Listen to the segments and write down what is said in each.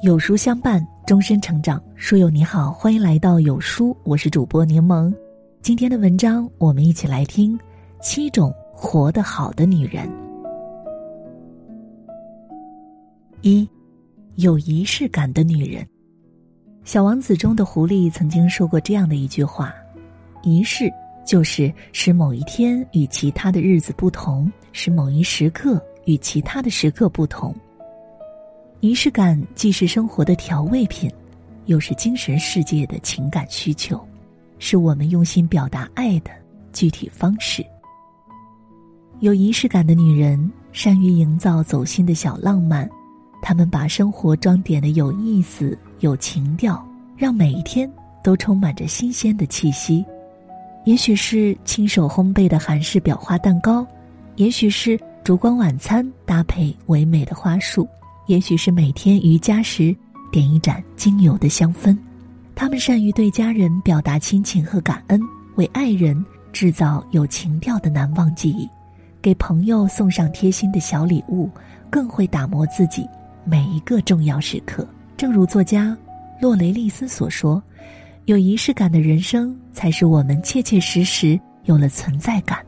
有书相伴，终身成长。书友你好，欢迎来到有书，我是主播柠檬。今天的文章，我们一起来听七种活得好的女人。一，有仪式感的女人。小王子中的狐狸曾经说过这样的一句话：仪式就是使某一天与其他的日子不同，使某一时刻与其他的时刻不同。仪式感既是生活的调味品，又是精神世界的情感需求，是我们用心表达爱的具体方式。有仪式感的女人善于营造走心的小浪漫，她们把生活装点的有意思、有情调，让每一天都充满着新鲜的气息。也许是亲手烘焙的韩式裱花蛋糕，也许是烛光晚餐搭配唯美的花束。也许是每天瑜伽时点一盏精油的香氛，他们善于对家人表达亲情和感恩，为爱人制造有情调的难忘记忆，给朋友送上贴心的小礼物，更会打磨自己每一个重要时刻。正如作家洛雷利斯所说：“有仪式感的人生，才是我们切切实实有了存在感，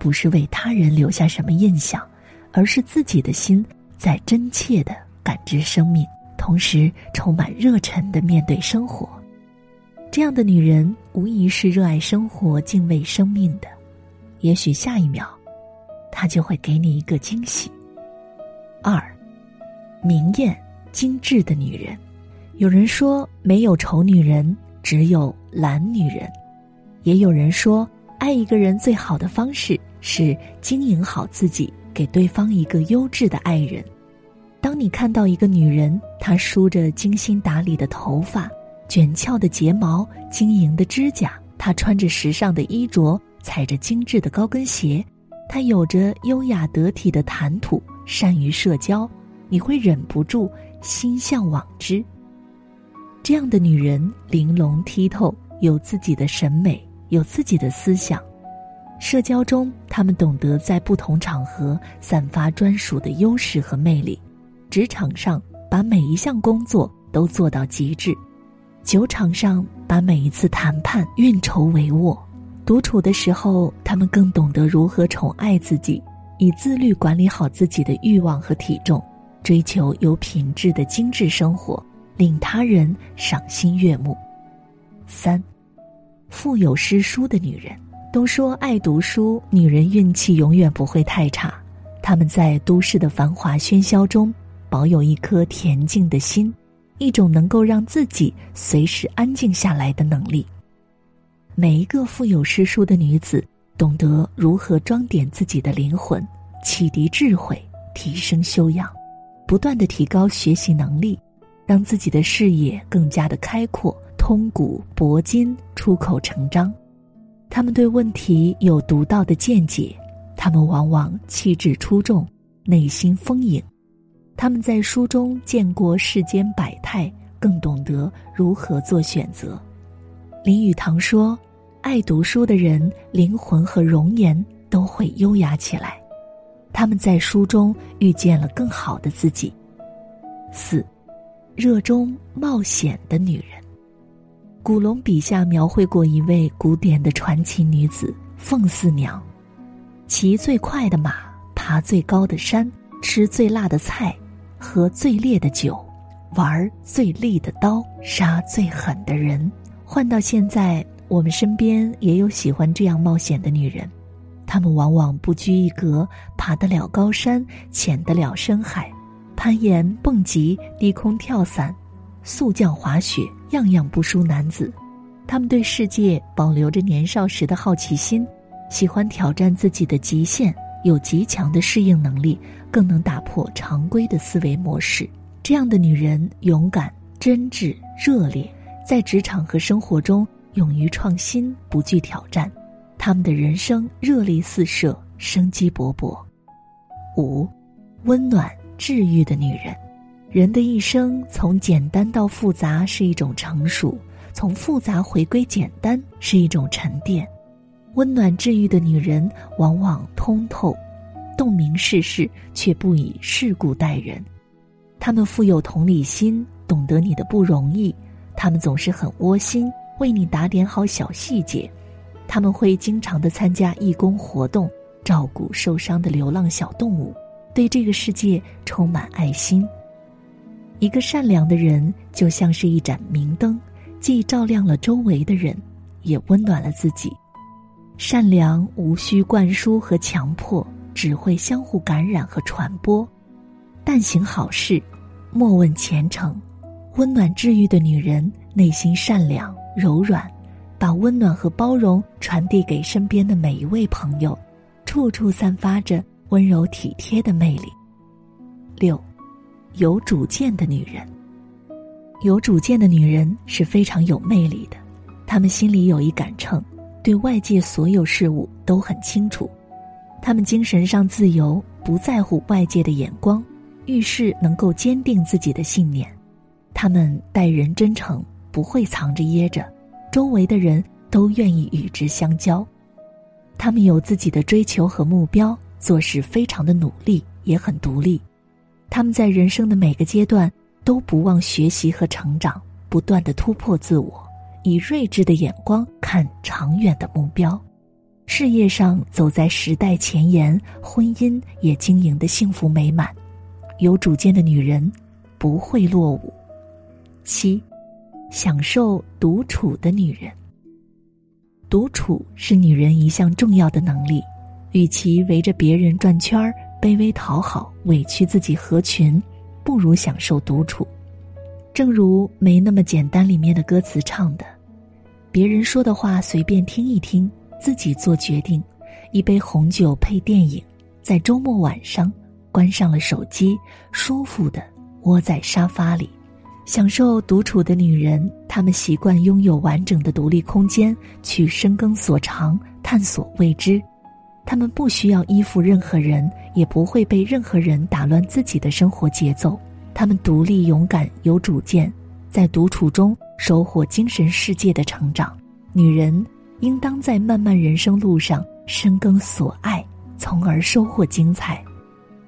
不是为他人留下什么印象，而是自己的心。”在真切的感知生命，同时充满热忱的面对生活，这样的女人无疑是热爱生活、敬畏生命的。也许下一秒，她就会给你一个惊喜。二，明艳精致的女人，有人说没有丑女人，只有懒女人；也有人说，爱一个人最好的方式是经营好自己。给对方一个优质的爱人。当你看到一个女人，她梳着精心打理的头发，卷翘的睫毛，晶莹的指甲，她穿着时尚的衣着，踩着精致的高跟鞋，她有着优雅得体的谈吐，善于社交，你会忍不住心向往之。这样的女人玲珑剔透，有自己的审美，有自己的思想。社交中，他们懂得在不同场合散发专属的优势和魅力；职场上，把每一项工作都做到极致；酒场上，把每一次谈判运筹帷幄；独处的时候，他们更懂得如何宠爱自己，以自律管理好自己的欲望和体重，追求有品质的精致生活，令他人赏心悦目。三，腹有诗书的女人。都说爱读书，女人运气永远不会太差。她们在都市的繁华喧嚣中，保有一颗恬静的心，一种能够让自己随时安静下来的能力。每一个富有诗书的女子，懂得如何装点自己的灵魂，启迪智慧，提升修养，不断的提高学习能力，让自己的视野更加的开阔，通古博今，出口成章。他们对问题有独到的见解，他们往往气质出众，内心丰盈。他们在书中见过世间百态，更懂得如何做选择。林语堂说：“爱读书的人，灵魂和容颜都会优雅起来。他们在书中遇见了更好的自己。”四，热衷冒险的女人。古龙笔下描绘过一位古典的传奇女子凤四娘，骑最快的马，爬最高的山，吃最辣的菜，喝最烈的酒，玩最利的刀，杀最狠的人。换到现在，我们身边也有喜欢这样冒险的女人，她们往往不拘一格，爬得了高山，潜得了深海，攀岩、蹦极、低空跳伞。速降滑雪，样样不输男子。他们对世界保留着年少时的好奇心，喜欢挑战自己的极限，有极强的适应能力，更能打破常规的思维模式。这样的女人勇敢、真挚、热烈，在职场和生活中勇于创新，不惧挑战。他们的人生热力四射，生机勃勃。五，温暖治愈的女人。人的一生从简单到复杂是一种成熟，从复杂回归简单是一种沉淀。温暖治愈的女人往往通透，洞明世事，却不以世故待人。她们富有同理心，懂得你的不容易，她们总是很窝心，为你打点好小细节。他们会经常的参加义工活动，照顾受伤的流浪小动物，对这个世界充满爱心。一个善良的人就像是一盏明灯，既照亮了周围的人，也温暖了自己。善良无需灌输和强迫，只会相互感染和传播。但行好事，莫问前程。温暖治愈的女人，内心善良柔软，把温暖和包容传递给身边的每一位朋友，处处散发着温柔体贴的魅力。六。有主见的女人，有主见的女人是非常有魅力的。她们心里有一杆秤，对外界所有事物都很清楚。她们精神上自由，不在乎外界的眼光，遇事能够坚定自己的信念。她们待人真诚，不会藏着掖着，周围的人都愿意与之相交。她们有自己的追求和目标，做事非常的努力，也很独立。他们在人生的每个阶段都不忘学习和成长，不断的突破自我，以睿智的眼光看长远的目标，事业上走在时代前沿，婚姻也经营的幸福美满。有主见的女人不会落伍。七，享受独处的女人。独处是女人一项重要的能力，与其围着别人转圈儿。卑微讨好，委屈自己合群，不如享受独处。正如《没那么简单》里面的歌词唱的：“别人说的话随便听一听，自己做决定。一杯红酒配电影，在周末晚上关上了手机，舒服的窝在沙发里，享受独处的女人。她们习惯拥有完整的独立空间，去深耕所长，探索未知。”他们不需要依附任何人，也不会被任何人打乱自己的生活节奏。他们独立、勇敢、有主见，在独处中收获精神世界的成长。女人应当在漫漫人生路上深耕所爱，从而收获精彩。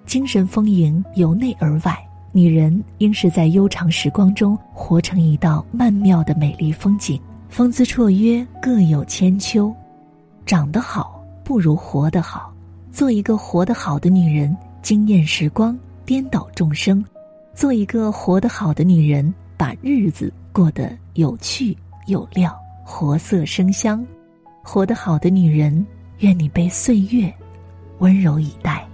精神丰盈由内而外，女人应是在悠长时光中活成一道曼妙的美丽风景。风姿绰约各有千秋，长得好。不如活得好，做一个活得好的女人，惊艳时光，颠倒众生；做一个活得好的女人，把日子过得有趣有料，活色生香。活得好的女人，愿你被岁月温柔以待。